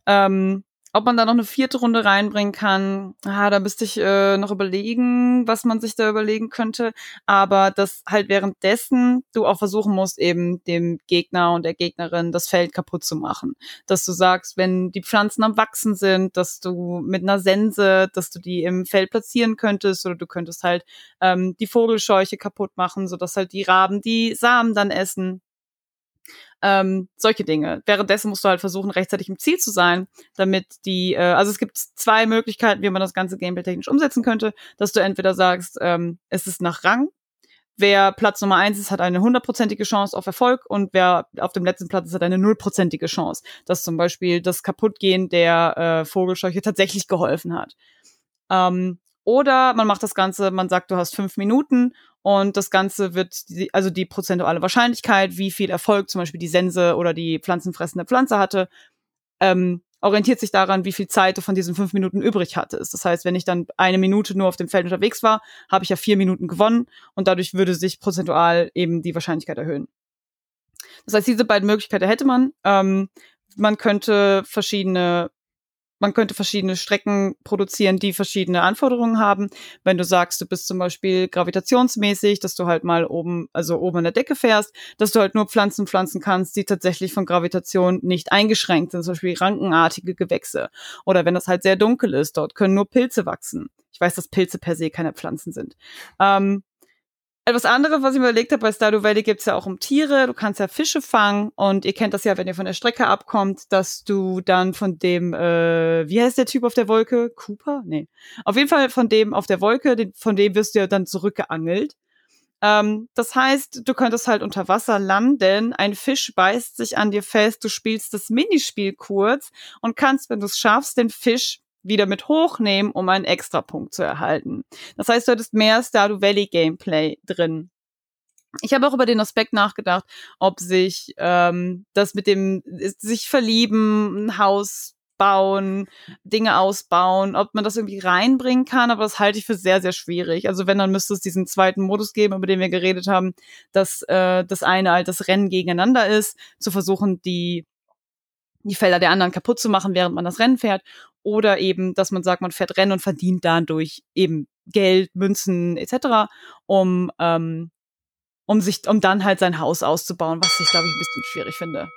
Ähm, ob man da noch eine vierte Runde reinbringen kann, ah, da müsste ich äh, noch überlegen, was man sich da überlegen könnte. Aber dass halt währenddessen du auch versuchen musst, eben dem Gegner und der Gegnerin das Feld kaputt zu machen. Dass du sagst, wenn die Pflanzen am Wachsen sind, dass du mit einer Sense, dass du die im Feld platzieren könntest oder du könntest halt ähm, die Vogelscheuche kaputt machen, sodass halt die Raben die Samen dann essen. Ähm, solche Dinge. Währenddessen musst du halt versuchen, rechtzeitig im Ziel zu sein, damit die, äh, also es gibt zwei Möglichkeiten, wie man das ganze Gameplay technisch umsetzen könnte, dass du entweder sagst, ähm, es ist nach Rang, wer Platz Nummer eins ist, hat eine hundertprozentige Chance auf Erfolg und wer auf dem letzten Platz ist, hat eine nullprozentige Chance, dass zum Beispiel das Kaputtgehen der äh, Vogelscheuche tatsächlich geholfen hat. Ähm, oder man macht das Ganze, man sagt, du hast fünf Minuten und das Ganze wird, die, also die prozentuale Wahrscheinlichkeit, wie viel Erfolg zum Beispiel die Sense oder die pflanzenfressende Pflanze hatte, ähm, orientiert sich daran, wie viel Zeit du von diesen fünf Minuten übrig hattest. Das heißt, wenn ich dann eine Minute nur auf dem Feld unterwegs war, habe ich ja vier Minuten gewonnen und dadurch würde sich prozentual eben die Wahrscheinlichkeit erhöhen. Das heißt, diese beiden Möglichkeiten hätte man. Ähm, man könnte verschiedene man könnte verschiedene Strecken produzieren, die verschiedene Anforderungen haben. Wenn du sagst, du bist zum Beispiel gravitationsmäßig, dass du halt mal oben, also oben an der Decke fährst, dass du halt nur Pflanzen pflanzen kannst, die tatsächlich von Gravitation nicht eingeschränkt sind, zum Beispiel rankenartige Gewächse. Oder wenn das halt sehr dunkel ist, dort können nur Pilze wachsen. Ich weiß, dass Pilze per se keine Pflanzen sind. Ähm, etwas anderes, was ich mir überlegt habe, bei Stardew Valley gibt's ja auch um Tiere. Du kannst ja Fische fangen und ihr kennt das ja, wenn ihr von der Strecke abkommt, dass du dann von dem, äh, wie heißt der Typ auf der Wolke? Cooper? Nee. Auf jeden Fall von dem auf der Wolke, den, von dem wirst du ja dann zurückgeangelt. Ähm, das heißt, du könntest halt unter Wasser landen, ein Fisch beißt sich an dir fest, du spielst das Minispiel kurz und kannst, wenn du es schaffst, den Fisch wieder mit hochnehmen, um einen Extrapunkt zu erhalten. Das heißt, du hattest mehr Stardew Valley Gameplay drin. Ich habe auch über den Aspekt nachgedacht, ob sich ähm, das mit dem sich verlieben, ein Haus bauen, Dinge ausbauen, ob man das irgendwie reinbringen kann, aber das halte ich für sehr, sehr schwierig. Also wenn, dann müsste es diesen zweiten Modus geben, über den wir geredet haben, dass äh, das eine halt das Rennen gegeneinander ist, zu versuchen, die die Felder der anderen kaputt zu machen, während man das Rennen fährt. Oder eben, dass man sagt, man fährt Rennen und verdient dadurch eben Geld, Münzen etc., um, ähm, um sich, um dann halt sein Haus auszubauen, was ich glaube ich ein bisschen schwierig finde.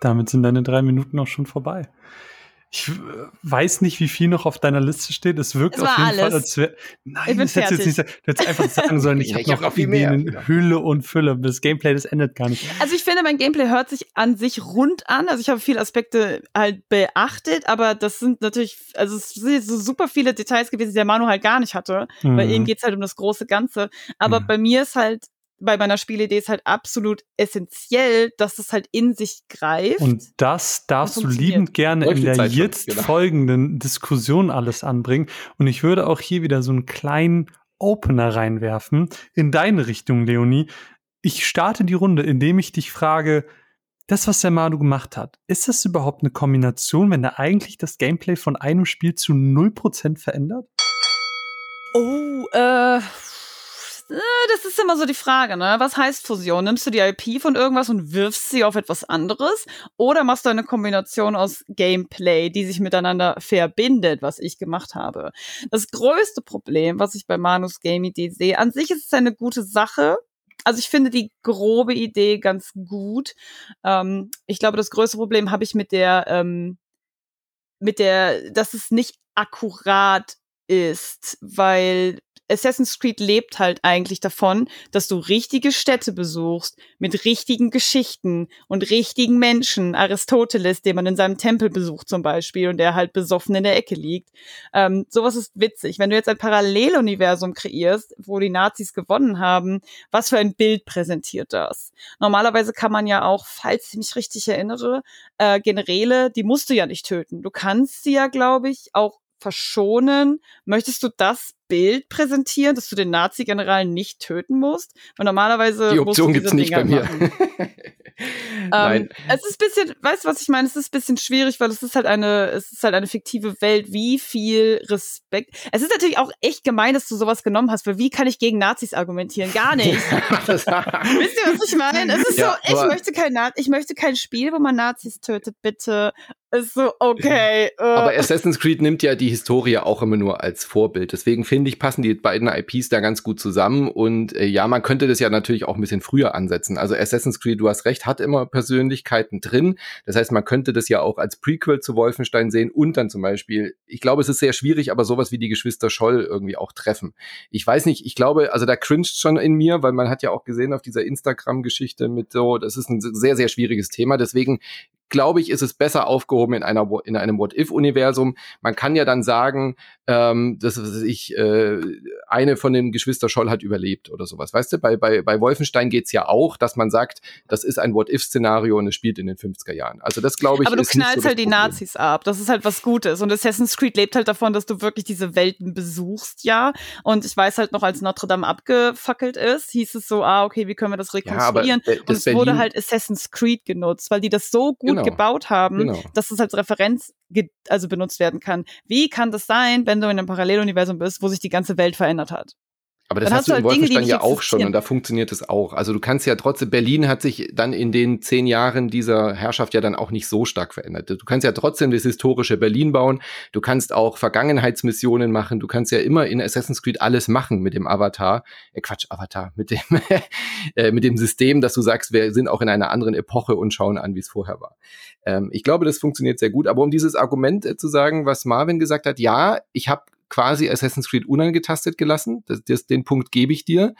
Damit sind deine drei Minuten auch schon vorbei. Ich weiß nicht, wie viel noch auf deiner Liste steht. Es wirkt auf jeden alles. Fall, als wäre. Nein, das hättest jetzt nicht, du hättest einfach sagen sollen, ich habe noch, noch viel mehr. in Hülle und Fülle. Das Gameplay, das endet gar nicht. Also ich finde, mein Gameplay hört sich an sich rund an. Also ich habe viele Aspekte halt beachtet, aber das sind natürlich, also es sind so super viele Details gewesen, die der Manu halt gar nicht hatte. Mhm. Bei ihm geht's halt um das große Ganze. Aber mhm. bei mir ist halt bei meiner Spielidee ist halt absolut essentiell, dass es halt in sich greift. Und das darfst du liebend gerne in der jetzt genau. folgenden Diskussion alles anbringen. Und ich würde auch hier wieder so einen kleinen Opener reinwerfen in deine Richtung, Leonie. Ich starte die Runde, indem ich dich frage, das, was der Manu gemacht hat, ist das überhaupt eine Kombination, wenn er eigentlich das Gameplay von einem Spiel zu 0% verändert? Oh, äh, äh, das ist immer so die Frage, ne? Was heißt Fusion? Nimmst du die IP von irgendwas und wirfst sie auf etwas anderes? Oder machst du eine Kombination aus Gameplay, die sich miteinander verbindet, was ich gemacht habe? Das größte Problem, was ich bei Manus Game Idee sehe, an sich ist es eine gute Sache. Also ich finde die grobe Idee ganz gut. Ähm, ich glaube, das größte Problem habe ich mit der, ähm, mit der, dass es nicht akkurat ist, weil Assassin's Creed lebt halt eigentlich davon, dass du richtige Städte besuchst mit richtigen Geschichten und richtigen Menschen. Aristoteles, den man in seinem Tempel besucht zum Beispiel und der halt besoffen in der Ecke liegt. Ähm, sowas ist witzig. Wenn du jetzt ein Paralleluniversum kreierst, wo die Nazis gewonnen haben, was für ein Bild präsentiert das? Normalerweise kann man ja auch, falls ich mich richtig erinnere, äh, Generäle, die musst du ja nicht töten. Du kannst sie ja, glaube ich, auch verschonen. Möchtest du das Bild präsentieren, dass du den Nazi-General nicht töten musst? Weil normalerweise. Die Option gibt's nicht Dinger bei mir. ähm, es ist ein bisschen, weißt du, was ich meine? Es ist ein bisschen schwierig, weil es ist halt eine, es ist halt eine fiktive Welt. Wie viel Respekt. Es ist natürlich auch echt gemein, dass du sowas genommen hast, weil wie kann ich gegen Nazis argumentieren? Gar nicht. Wisst ihr, was ich meine? Es ist ja, so, ich möchte kein, ich möchte kein Spiel, wo man Nazis tötet, bitte ist so, okay. Uh. Aber Assassin's Creed nimmt ja die Historie auch immer nur als Vorbild. Deswegen finde ich, passen die beiden IPs da ganz gut zusammen. Und äh, ja, man könnte das ja natürlich auch ein bisschen früher ansetzen. Also Assassin's Creed, du hast recht, hat immer Persönlichkeiten drin. Das heißt, man könnte das ja auch als Prequel zu Wolfenstein sehen und dann zum Beispiel, ich glaube, es ist sehr schwierig, aber sowas wie die Geschwister Scholl irgendwie auch treffen. Ich weiß nicht, ich glaube, also da cringed schon in mir, weil man hat ja auch gesehen auf dieser Instagram-Geschichte mit so, das ist ein sehr, sehr schwieriges Thema. Deswegen glaube ich, ist es besser aufgehoben in einer in einem What-If-Universum. Man kann ja dann sagen, ähm, dass ich äh, eine von den Geschwister Scholl hat überlebt oder sowas. Weißt du, bei, bei, bei Wolfenstein geht's ja auch, dass man sagt, das ist ein What-If-Szenario und es spielt in den 50er Jahren. Also das glaube ich. Aber du knallst so halt die Nazis ab. Das ist halt was Gutes. Und Assassin's Creed lebt halt davon, dass du wirklich diese Welten besuchst, ja. Und ich weiß halt noch, als Notre Dame abgefackelt ist, hieß es so, ah, okay, wie können wir das rekonstruieren? Ja, und es Berlin wurde halt Assassin's Creed genutzt, weil die das so gut genau. gebaut haben, genau. dass es als Referenz also benutzt werden kann. Wie kann das sein, wenn du in einem Paralleluniversum bist, wo sich die ganze Welt verändert hat? Aber das dann hast, du in halt Wolfenstein ja auch schon und da funktioniert es auch. Also du kannst ja trotzdem, Berlin hat sich dann in den zehn Jahren dieser Herrschaft ja dann auch nicht so stark verändert. Du kannst ja trotzdem das historische Berlin bauen, du kannst auch Vergangenheitsmissionen machen, du kannst ja immer in Assassin's Creed alles machen mit dem Avatar, äh Quatsch, Avatar, mit dem, äh, mit dem System, dass du sagst, wir sind auch in einer anderen Epoche und schauen an, wie es vorher war. Ähm, ich glaube, das funktioniert sehr gut, aber um dieses Argument äh, zu sagen, was Marvin gesagt hat, ja, ich habe quasi Assassin's Creed unangetastet gelassen. Das, das, den Punkt gebe ich dir.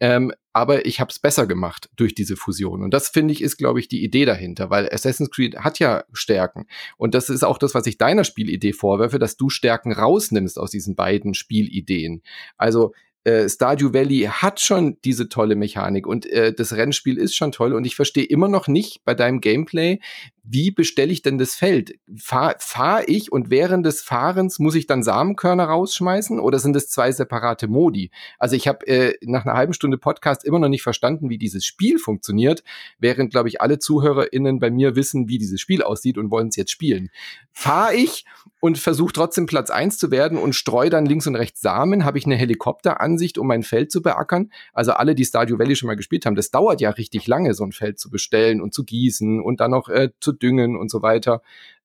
Ähm, aber ich habe es besser gemacht durch diese Fusion. Und das finde ich ist, glaube ich, die Idee dahinter, weil Assassin's Creed hat ja Stärken. Und das ist auch das, was ich deiner Spielidee vorwerfe, dass du Stärken rausnimmst aus diesen beiden Spielideen. Also äh, Stardew Valley hat schon diese tolle Mechanik und äh, das Rennspiel ist schon toll und ich verstehe immer noch nicht bei deinem Gameplay, wie bestelle ich denn das Feld? Fahre fahr ich und während des Fahrens muss ich dann Samenkörner rausschmeißen oder sind es zwei separate Modi? Also ich habe äh, nach einer halben Stunde Podcast immer noch nicht verstanden, wie dieses Spiel funktioniert, während, glaube ich, alle ZuhörerInnen bei mir wissen, wie dieses Spiel aussieht und wollen es jetzt spielen. Fahre ich und versuche trotzdem Platz eins zu werden und streue dann links und rechts Samen, habe ich eine Helikopteransicht, um mein Feld zu beackern. Also alle, die Stardew Valley schon mal gespielt haben, das dauert ja richtig lange, so ein Feld zu bestellen und zu gießen und dann noch äh, zu düngen und so weiter.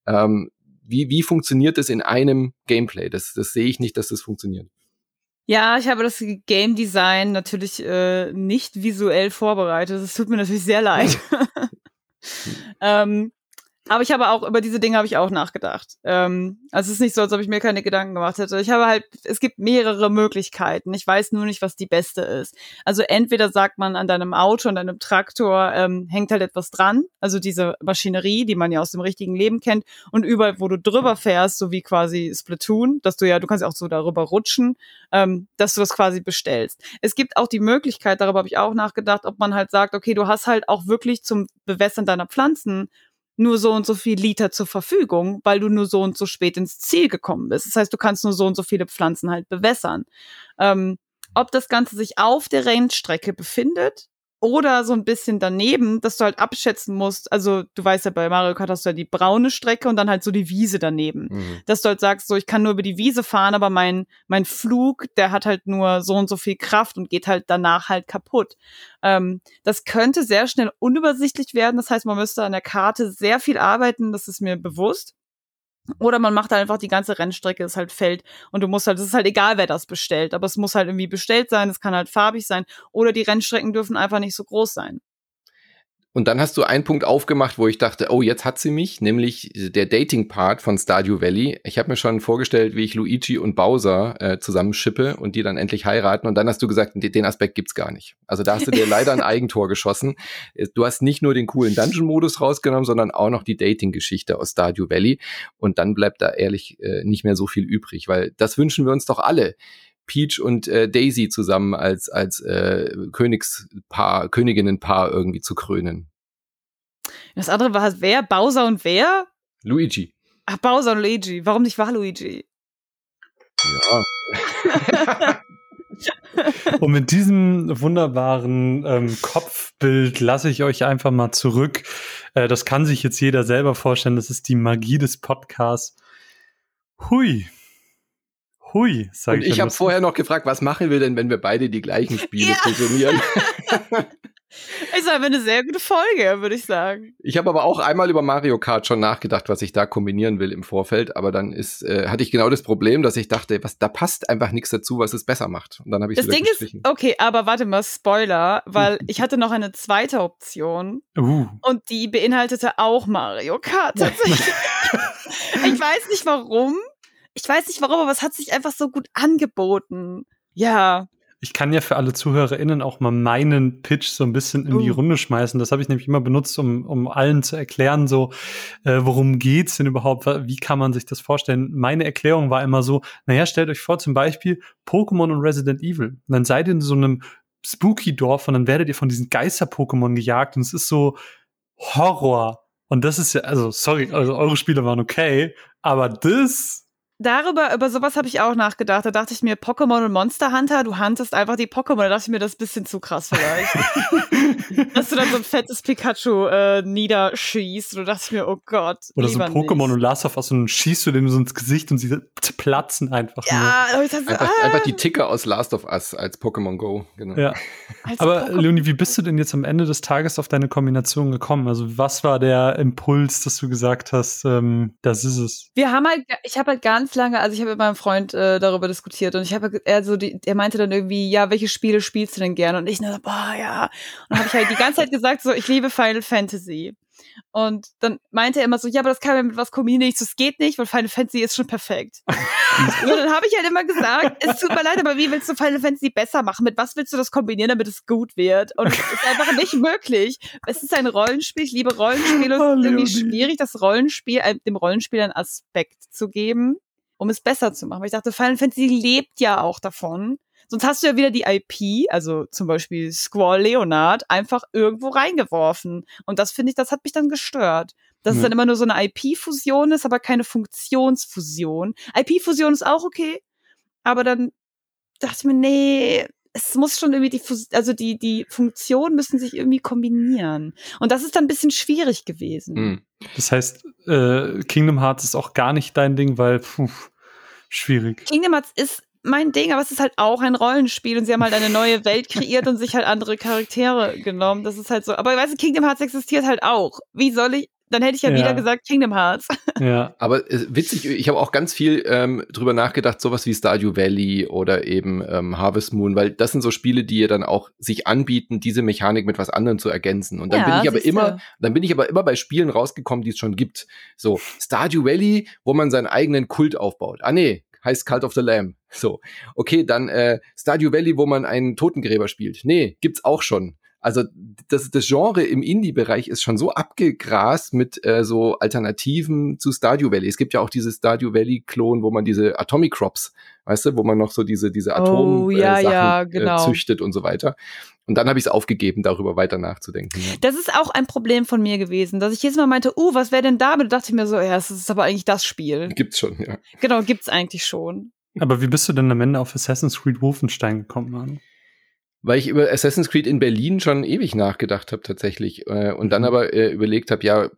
Ähm, wie, wie funktioniert das in einem Gameplay? Das, das sehe ich nicht, dass das funktioniert. Ja, ich habe das Game Design natürlich äh, nicht visuell vorbereitet. Es tut mir natürlich sehr leid. ähm, aber ich habe auch, über diese Dinge habe ich auch nachgedacht. Ähm, also es ist nicht so, als ob ich mir keine Gedanken gemacht hätte. Ich habe halt, es gibt mehrere Möglichkeiten. Ich weiß nur nicht, was die beste ist. Also entweder sagt man an deinem Auto, an deinem Traktor ähm, hängt halt etwas dran. Also diese Maschinerie, die man ja aus dem richtigen Leben kennt. Und überall, wo du drüber fährst, so wie quasi Splatoon, dass du ja, du kannst ja auch so darüber rutschen, ähm, dass du das quasi bestellst. Es gibt auch die Möglichkeit, darüber habe ich auch nachgedacht, ob man halt sagt, okay, du hast halt auch wirklich zum Bewässern deiner Pflanzen nur so und so viel Liter zur Verfügung, weil du nur so und so spät ins Ziel gekommen bist. Das heißt, du kannst nur so und so viele Pflanzen halt bewässern. Ähm, ob das Ganze sich auf der Rennstrecke befindet, oder so ein bisschen daneben, dass du halt abschätzen musst. Also du weißt ja, bei Mario Kart hast du ja die braune Strecke und dann halt so die Wiese daneben. Mhm. Dass du halt sagst, so ich kann nur über die Wiese fahren, aber mein, mein Flug, der hat halt nur so und so viel Kraft und geht halt danach halt kaputt. Ähm, das könnte sehr schnell unübersichtlich werden. Das heißt, man müsste an der Karte sehr viel arbeiten, das ist mir bewusst. Oder man macht halt einfach die ganze Rennstrecke, ist halt Feld und du musst halt, es ist halt egal, wer das bestellt, aber es muss halt irgendwie bestellt sein, es kann halt farbig sein. Oder die Rennstrecken dürfen einfach nicht so groß sein. Und dann hast du einen Punkt aufgemacht, wo ich dachte, oh, jetzt hat sie mich, nämlich der Dating-Part von Stardew Valley. Ich habe mir schon vorgestellt, wie ich Luigi und Bowser äh, zusammenschippe und die dann endlich heiraten. Und dann hast du gesagt, den Aspekt gibt's gar nicht. Also da hast du dir leider ein Eigentor geschossen. Du hast nicht nur den coolen Dungeon-Modus rausgenommen, sondern auch noch die Dating-Geschichte aus Stardew Valley. Und dann bleibt da ehrlich äh, nicht mehr so viel übrig, weil das wünschen wir uns doch alle. Peach und äh, Daisy zusammen als, als äh, Königspaar, Königinnenpaar irgendwie zu krönen. Das andere war wer? Bowser und wer? Luigi. Ach, Bowser und Luigi. Warum nicht Waluigi? Ja. und mit diesem wunderbaren ähm, Kopfbild lasse ich euch einfach mal zurück. Äh, das kann sich jetzt jeder selber vorstellen. Das ist die Magie des Podcasts. Hui. Hui, sag Und ich. Ich habe vorher noch gefragt, was machen wir denn, wenn wir beide die gleichen Spiele fusionieren? Ist aber eine sehr gute Folge, würde ich sagen. Ich habe aber auch einmal über Mario Kart schon nachgedacht, was ich da kombinieren will im Vorfeld. Aber dann ist, äh, hatte ich genau das Problem, dass ich dachte, was, da passt einfach nichts dazu, was es besser macht. Und dann habe ich Das Ding ist, okay, aber warte mal, Spoiler, weil ich hatte noch eine zweite Option. Uh. Und die beinhaltete auch Mario Kart tatsächlich. ich weiß nicht warum. Ich weiß nicht warum, aber es hat sich einfach so gut angeboten. Ja. Ich kann ja für alle ZuhörerInnen auch mal meinen Pitch so ein bisschen in uh. die Runde schmeißen. Das habe ich nämlich immer benutzt, um, um allen zu erklären, so, äh, worum geht's denn überhaupt? Wie kann man sich das vorstellen? Meine Erklärung war immer so, naja, stellt euch vor, zum Beispiel Pokémon und Resident Evil. Und dann seid ihr in so einem Spooky-Dorf und dann werdet ihr von diesen Geister-Pokémon gejagt und es ist so Horror. Und das ist ja, also, sorry, also eure Spiele waren okay, aber das darüber, über sowas habe ich auch nachgedacht. Da dachte ich mir, Pokémon und Monster Hunter, du huntest einfach die Pokémon. Da dachte ich mir, das ist ein bisschen zu krass vielleicht. Dass du dann so ein fettes Pikachu äh, niederschießt. Und da dachte ich mir, oh Gott. Oder so ein Pokémon nicht. und Last of Us und schießt du dem so ins Gesicht und sie platzen einfach. Ja, nur. Ich dachte, einfach, ah. einfach die Ticker aus Last of Us als Pokémon Go. Genau. Ja. Aber Pokémon Leonie, wie bist du denn jetzt am Ende des Tages auf deine Kombination gekommen? Also was war der Impuls, dass du gesagt hast, ähm, das ist es? Wir haben halt, ich habe halt ganz ganz lange, also ich habe mit meinem Freund äh, darüber diskutiert und ich habe er so die, er meinte dann irgendwie, ja, welche Spiele spielst du denn gerne? Und ich nur, boah, ja. Und habe ich halt die ganze Zeit gesagt, so, ich liebe Final Fantasy. Und dann meinte er immer so, ja, aber das kann man mit was kombinieren. Ich so, es geht nicht, weil Final Fantasy ist schon perfekt. und dann habe ich halt immer gesagt, es tut mir leid, aber wie willst du Final Fantasy besser machen? Mit was willst du das kombinieren, damit es gut wird? Und es ist einfach nicht möglich. Es ist ein Rollenspiel, ich liebe Rollenspiele. Es ist irgendwie schwierig, das Rollenspiel, äh, dem Rollenspiel einen Aspekt zu geben um es besser zu machen. Weil ich dachte, Final Fantasy lebt ja auch davon. Sonst hast du ja wieder die IP, also zum Beispiel Squall Leonard, einfach irgendwo reingeworfen. Und das finde ich, das hat mich dann gestört. Dass ja. es dann immer nur so eine IP-Fusion ist, aber keine Funktionsfusion. IP-Fusion ist auch okay, aber dann dachte ich mir, nee, es muss schon irgendwie die, also die, die Funktionen müssen sich irgendwie kombinieren. Und das ist dann ein bisschen schwierig gewesen. Mhm. Das heißt, äh, Kingdom Hearts ist auch gar nicht dein Ding, weil, puh, schwierig. Kingdom Hearts ist mein Ding, aber es ist halt auch ein Rollenspiel und sie haben halt eine neue Welt kreiert und sich halt andere Charaktere genommen. Das ist halt so. Aber weißt du, Kingdom Hearts existiert halt auch. Wie soll ich, dann hätte ich ja, ja, wieder gesagt Kingdom Hearts. Ja. Aber äh, witzig, ich habe auch ganz viel ähm, drüber nachgedacht, sowas wie Stardew Valley oder eben ähm, Harvest Moon, weil das sind so Spiele, die ja dann auch sich anbieten, diese Mechanik mit was anderem zu ergänzen. Und dann ja, bin ich aber immer, dann bin ich aber immer bei Spielen rausgekommen, die es schon gibt. So Stardew Valley, wo man seinen eigenen Kult aufbaut. Ah nee, heißt Cult of the Lamb. So, okay, dann äh, Stardew Valley, wo man einen Totengräber spielt. Nee, gibt's auch schon. Also das, das Genre im Indie-Bereich ist schon so abgegrast mit äh, so Alternativen zu Stardew Valley. Es gibt ja auch dieses Stardew Valley-Klon, wo man diese Atomic Crops, weißt du, wo man noch so diese, diese Atom oh, ja, äh, ja, äh, genau. äh, züchtet und so weiter. Und dann habe ich es aufgegeben, darüber weiter nachzudenken. Das ist auch ein Problem von mir gewesen, dass ich jedes Mal meinte, uh, was wäre denn da? Da dachte ich mir so, ja, es ist aber eigentlich das Spiel. Gibt's schon, ja. Genau, gibt's eigentlich schon. Aber wie bist du denn am Ende auf Assassin's Creed Wolfenstein gekommen, Mann? Weil ich über Assassin's Creed in Berlin schon ewig nachgedacht habe tatsächlich äh, und dann mhm. aber äh, überlegt habe, ja,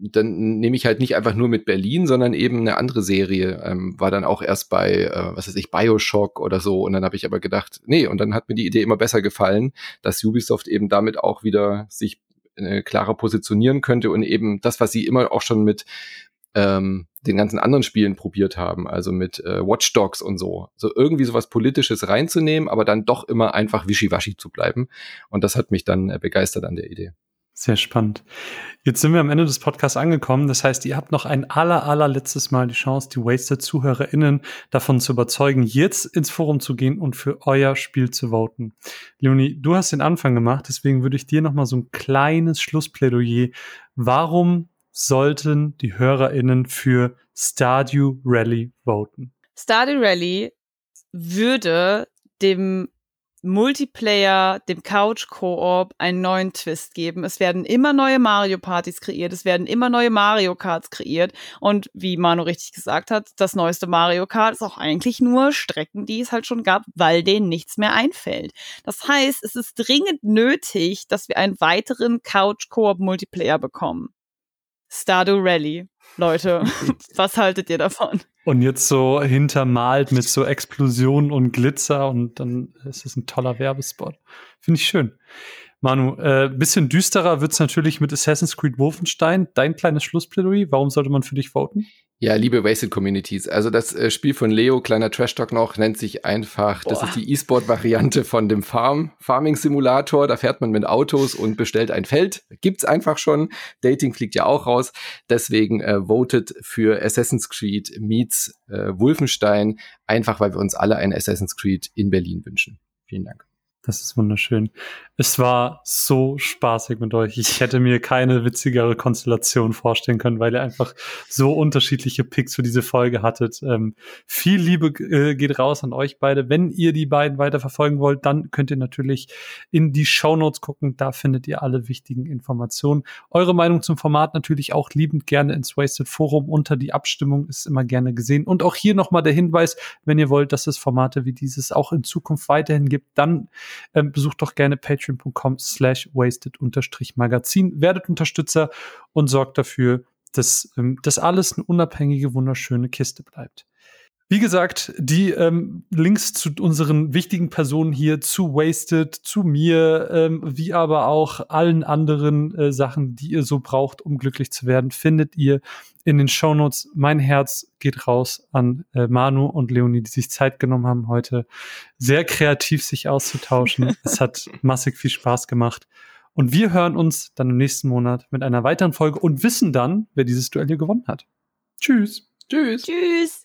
dann nehme ich halt nicht einfach nur mit Berlin, sondern eben eine andere Serie. Ähm, war dann auch erst bei, äh, was weiß ich, Bioshock oder so. Und dann habe ich aber gedacht, nee, und dann hat mir die Idee immer besser gefallen, dass Ubisoft eben damit auch wieder sich äh, klarer positionieren könnte und eben das, was sie immer auch schon mit ähm, den ganzen anderen Spielen probiert haben, also mit äh, Watch Dogs und so. So irgendwie sowas Politisches reinzunehmen, aber dann doch immer einfach wischiwaschi zu bleiben. Und das hat mich dann äh, begeistert an der Idee. Sehr spannend. Jetzt sind wir am Ende des Podcasts angekommen. Das heißt, ihr habt noch ein aller, allerletztes Mal die Chance, die Wasted-ZuhörerInnen davon zu überzeugen, jetzt ins Forum zu gehen und für euer Spiel zu voten. Leonie, du hast den Anfang gemacht, deswegen würde ich dir noch mal so ein kleines Schlussplädoyer. Warum sollten die HörerInnen für Stardew Rally voten? Stardew Rally würde dem Multiplayer, dem Couch Koop einen neuen Twist geben. Es werden immer neue Mario Partys kreiert, es werden immer neue Mario Karts kreiert und wie Manu richtig gesagt hat, das neueste Mario Kart ist auch eigentlich nur Strecken, die es halt schon gab, weil denen nichts mehr einfällt. Das heißt, es ist dringend nötig, dass wir einen weiteren Couch Koop Multiplayer bekommen. Stardew Rally. Leute, was haltet ihr davon? Und jetzt so hintermalt mit so Explosionen und Glitzer und dann ist es ein toller Werbespot. Finde ich schön. Manu, äh, bisschen düsterer wird's natürlich mit Assassin's Creed Wolfenstein. Dein kleines Schlussplädoyer, warum sollte man für dich voten? Ja, liebe Wasted Communities. Also das äh, Spiel von Leo, kleiner Trash Talk noch, nennt sich einfach, Boah. das ist die E-Sport-Variante von dem Farm, Farming-Simulator. Da fährt man mit Autos und bestellt ein Feld. Gibt's einfach schon. Dating fliegt ja auch raus. Deswegen äh, votet für Assassin's Creed meets äh, Wolfenstein. Einfach, weil wir uns alle ein Assassin's Creed in Berlin wünschen. Vielen Dank. Das ist wunderschön. Es war so spaßig mit euch. Ich hätte mir keine witzigere Konstellation vorstellen können, weil ihr einfach so unterschiedliche Picks für diese Folge hattet. Ähm, viel Liebe äh, geht raus an euch beide. Wenn ihr die beiden weiter verfolgen wollt, dann könnt ihr natürlich in die Show Notes gucken. Da findet ihr alle wichtigen Informationen. Eure Meinung zum Format natürlich auch liebend gerne ins Wasted Forum unter die Abstimmung ist immer gerne gesehen. Und auch hier nochmal der Hinweis, wenn ihr wollt, dass es Formate wie dieses auch in Zukunft weiterhin gibt, dann ähm, besucht doch gerne patreon.com slash wasted-magazin, werdet Unterstützer und sorgt dafür, dass ähm, das alles eine unabhängige, wunderschöne Kiste bleibt. Wie gesagt, die ähm, Links zu unseren wichtigen Personen hier, zu Wasted, zu mir, ähm, wie aber auch allen anderen äh, Sachen, die ihr so braucht, um glücklich zu werden, findet ihr in den Shownotes. Mein Herz geht raus an äh, Manu und Leonie, die sich Zeit genommen haben, heute sehr kreativ sich auszutauschen. es hat massig viel Spaß gemacht. Und wir hören uns dann im nächsten Monat mit einer weiteren Folge und wissen dann, wer dieses Duell hier gewonnen hat. Tschüss. Tschüss. Tschüss.